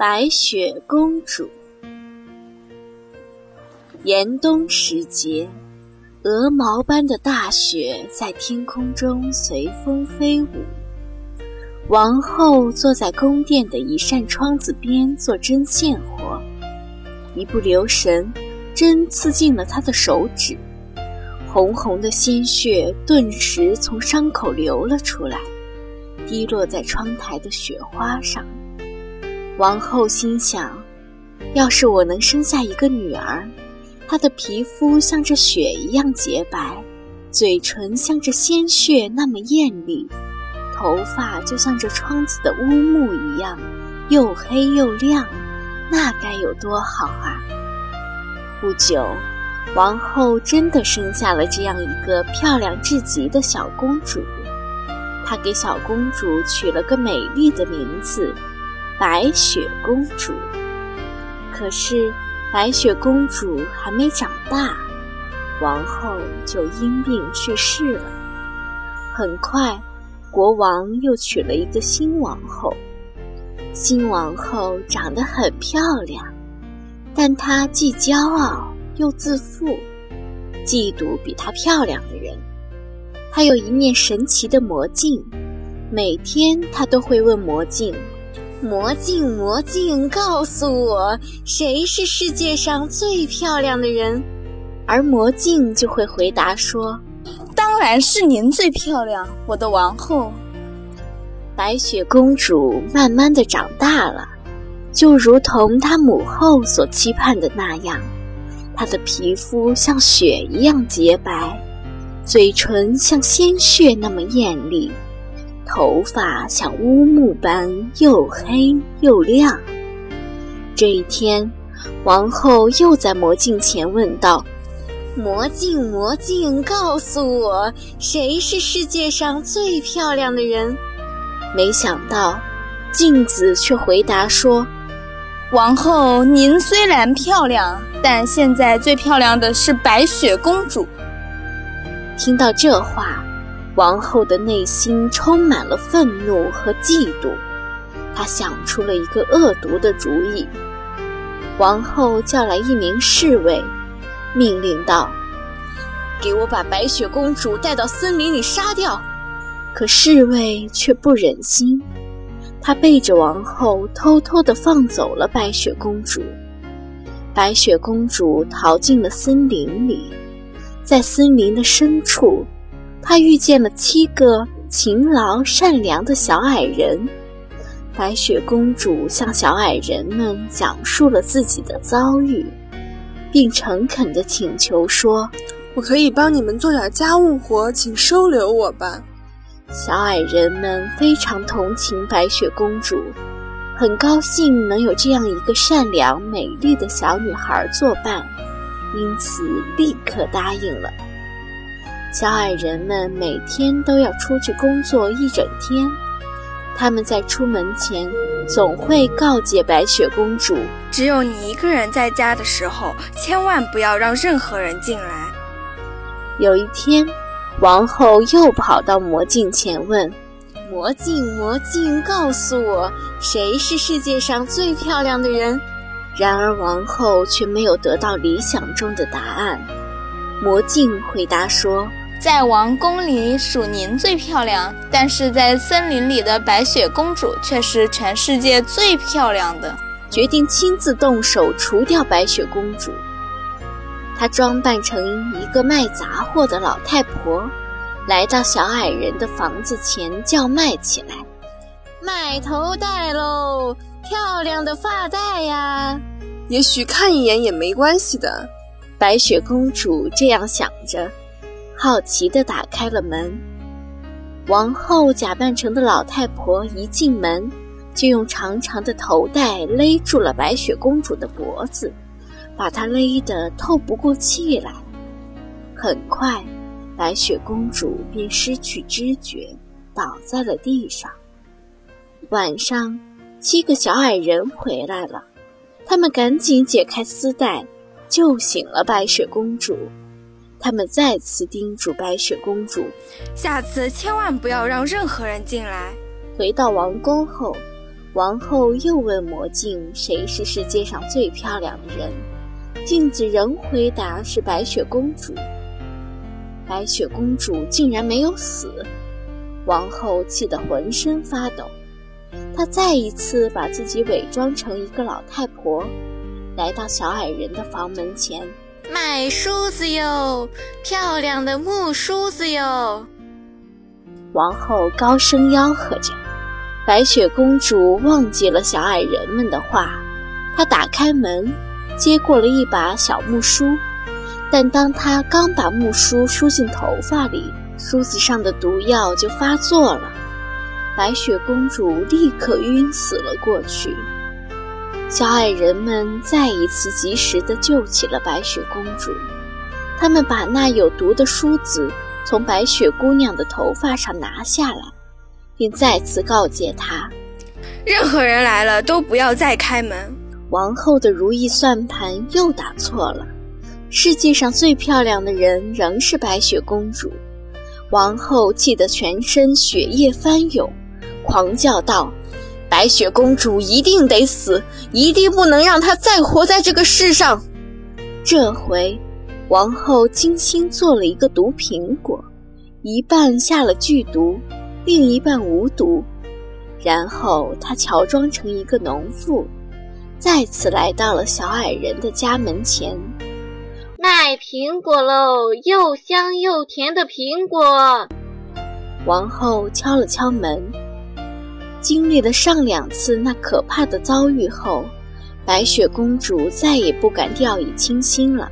白雪公主。严冬时节，鹅毛般的大雪在天空中随风飞舞。王后坐在宫殿的一扇窗子边做针线活，一不留神，针刺进了她的手指。红红的鲜血顿时从伤口流了出来，滴落在窗台的雪花上。王后心想：要是我能生下一个女儿，她的皮肤像这雪一样洁白，嘴唇像这鲜血那么艳丽，头发就像这窗子的乌木一样，又黑又亮，那该有多好啊！不久。王后真的生下了这样一个漂亮至极的小公主，她给小公主取了个美丽的名字——白雪公主。可是，白雪公主还没长大，王后就因病去世了。很快，国王又娶了一个新王后。新王后长得很漂亮，但她既骄傲。又自负，嫉妒比她漂亮的人。她有一面神奇的魔镜，每天她都会问魔镜：“魔镜，魔镜，告诉我，谁是世界上最漂亮的人？”而魔镜就会回答说：“当然是您最漂亮，我的王后。”白雪公主慢慢的长大了，就如同她母后所期盼的那样。她的皮肤像雪一样洁白，嘴唇像鲜血那么艳丽，头发像乌木般又黑又亮。这一天，王后又在魔镜前问道：“魔镜，魔镜，告诉我，谁是世界上最漂亮的人？”没想到，镜子却回答说。王后，您虽然漂亮，但现在最漂亮的是白雪公主。听到这话，王后的内心充满了愤怒和嫉妒。她想出了一个恶毒的主意。王后叫来一名侍卫，命令道：“给我把白雪公主带到森林里杀掉。”可侍卫却不忍心。他背着王后，偷偷地放走了白雪公主。白雪公主逃进了森林里，在森林的深处，她遇见了七个勤劳善良的小矮人。白雪公主向小矮人们讲述了自己的遭遇，并诚恳地请求说：“我可以帮你们做点家务活，请收留我吧。”小矮人们非常同情白雪公主，很高兴能有这样一个善良美丽的小女孩作伴，因此立刻答应了。小矮人们每天都要出去工作一整天，他们在出门前总会告诫白雪公主：只有你一个人在家的时候，千万不要让任何人进来。有一天。王后又跑到魔镜前问：“魔镜，魔镜，告诉我，谁是世界上最漂亮的人？”然而王后却没有得到理想中的答案。魔镜回答说：“在王宫里属您最漂亮，但是在森林里的白雪公主却是全世界最漂亮的。”决定亲自动手除掉白雪公主。她装扮成一个卖杂货的老太婆，来到小矮人的房子前叫卖起来：“卖头带喽，漂亮的发带呀！也许看一眼也没关系的。”白雪公主这样想着，好奇地打开了门。王后假扮成的老太婆一进门，就用长长的头带勒住了白雪公主的脖子。把她勒得透不过气来，很快，白雪公主便失去知觉，倒在了地上。晚上，七个小矮人回来了，他们赶紧解开丝带，救醒了白雪公主。他们再次叮嘱白雪公主，下次千万不要让任何人进来。回到王宫后，王后又问魔镜：“谁是世界上最漂亮的人？”镜子仍回答：“是白雪公主。”白雪公主竟然没有死，王后气得浑身发抖。她再一次把自己伪装成一个老太婆，来到小矮人的房门前，卖梳子哟，漂亮的木梳子哟！王后高声吆喝着。白雪公主忘记了小矮人们的话，她打开门，接过了一把小木梳，但当她刚把木梳梳进头发里，梳子上的毒药就发作了。白雪公主立刻晕死了过去。小矮人们再一次及时地救起了白雪公主，他们把那有毒的梳子从白雪姑娘的头发上拿下来，并再次告诫她：任何人来了都不要再开门。王后的如意算盘又打错了，世界上最漂亮的人仍是白雪公主。王后气得全身血液翻涌。狂叫道：“白雪公主一定得死，一定不能让她再活在这个世上。”这回，王后精心做了一个毒苹果，一半下了剧毒，另一半无毒。然后她乔装成一个农妇，再次来到了小矮人的家门前，卖苹果喽！又香又甜的苹果。王后敲了敲门。经历了上两次那可怕的遭遇后，白雪公主再也不敢掉以轻心了。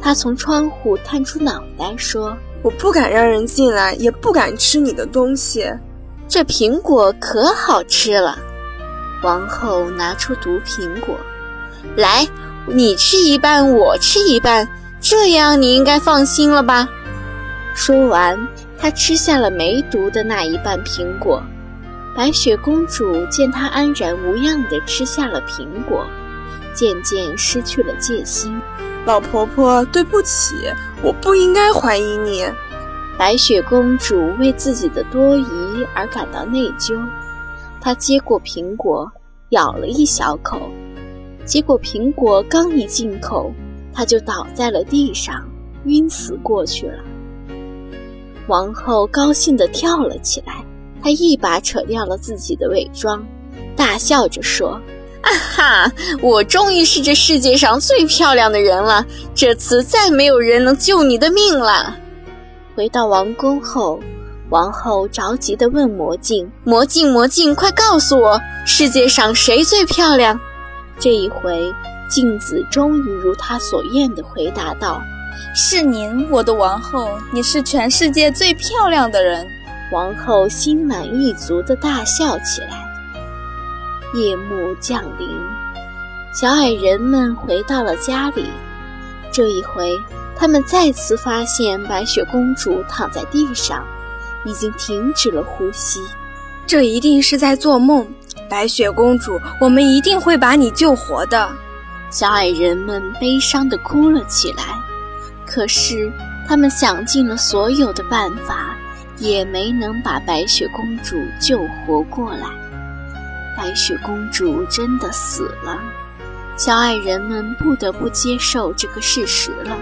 她从窗户探出脑袋说：“我不敢让人进来，也不敢吃你的东西。这苹果可好吃了。”王后拿出毒苹果，来，你吃一半，我吃一半，这样你应该放心了吧？说完，她吃下了没毒的那一半苹果。白雪公主见她安然无恙地吃下了苹果，渐渐失去了戒心。老婆婆，对不起，我不应该怀疑你。白雪公主为自己的多疑而感到内疚。她接过苹果，咬了一小口，结果苹果刚一进口，她就倒在了地上，晕死过去了。王后高兴地跳了起来。他一把扯掉了自己的伪装，大笑着说：“啊哈，我终于是这世界上最漂亮的人了！这次再没有人能救你的命了。”回到王宫后，王后着急地问魔镜：“魔镜，魔镜，快告诉我，世界上谁最漂亮？”这一回，镜子终于如他所愿地回答道：“是您，我的王后，你是全世界最漂亮的人。”王后心满意足地大笑起来。夜幕降临，小矮人们回到了家里。这一回，他们再次发现白雪公主躺在地上，已经停止了呼吸。这一定是在做梦，白雪公主，我们一定会把你救活的。小矮人们悲伤地哭了起来。可是，他们想尽了所有的办法。也没能把白雪公主救活过来。白雪公主真的死了，小矮人们不得不接受这个事实了。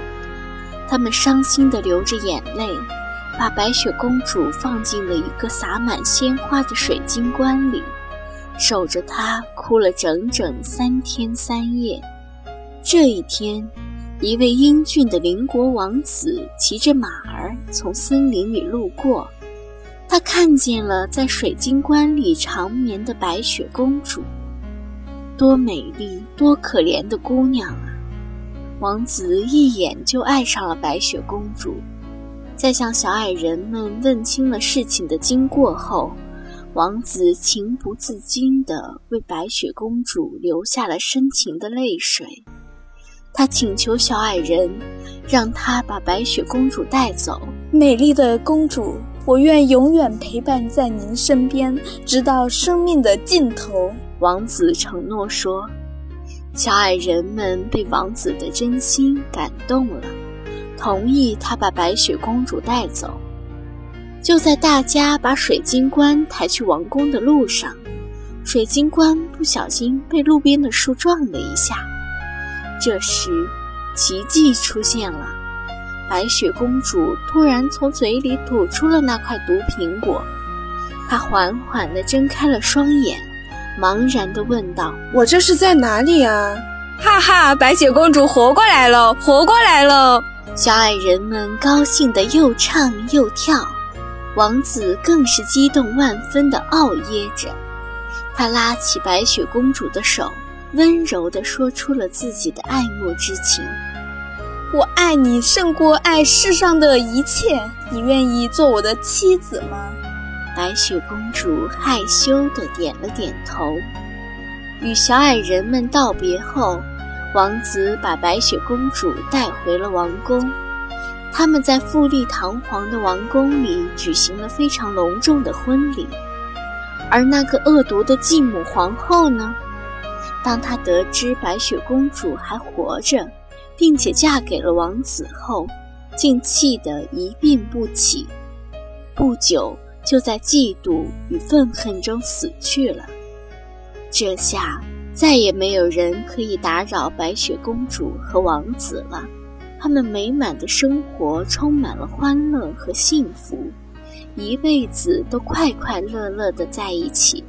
他们伤心地流着眼泪，把白雪公主放进了一个洒满鲜花的水晶棺里，守着她哭了整整三天三夜。这一天。一位英俊的邻国王子骑着马儿从森林里路过，他看见了在水晶棺里长眠的白雪公主。多美丽、多可怜的姑娘啊！王子一眼就爱上了白雪公主。在向小矮人们问清了事情的经过后，王子情不自禁地为白雪公主流下了深情的泪水。他请求小矮人，让他把白雪公主带走。美丽的公主，我愿永远陪伴在您身边，直到生命的尽头。王子承诺说。小矮人们被王子的真心感动了，同意他把白雪公主带走。就在大家把水晶棺抬去王宫的路上，水晶棺不小心被路边的树撞了一下。这时，奇迹出现了，白雪公主突然从嘴里吐出了那块毒苹果。她缓缓地睁开了双眼，茫然地问道：“我这是在哪里啊？”哈哈，白雪公主活过来了，活过来了！小矮人们高兴得又唱又跳，王子更是激动万分地傲噎着。他拉起白雪公主的手，温柔地说出了自己的爱慕之情：“我爱你胜过爱世上的一切，你愿意做我的妻子吗？”白雪公主害羞地点了点头。与小矮人们道别后，王子把白雪公主带回了王宫。他们在富丽堂皇的王宫里举行了非常隆重的婚礼。而那个恶毒的继母皇后呢？当她得知白雪公主还活着，并且嫁给了王子后，竟气得一病不起。不久。就在嫉妒与愤恨中死去了。这下再也没有人可以打扰白雪公主和王子了。他们美满的生活充满了欢乐和幸福，一辈子都快快乐乐的在一起。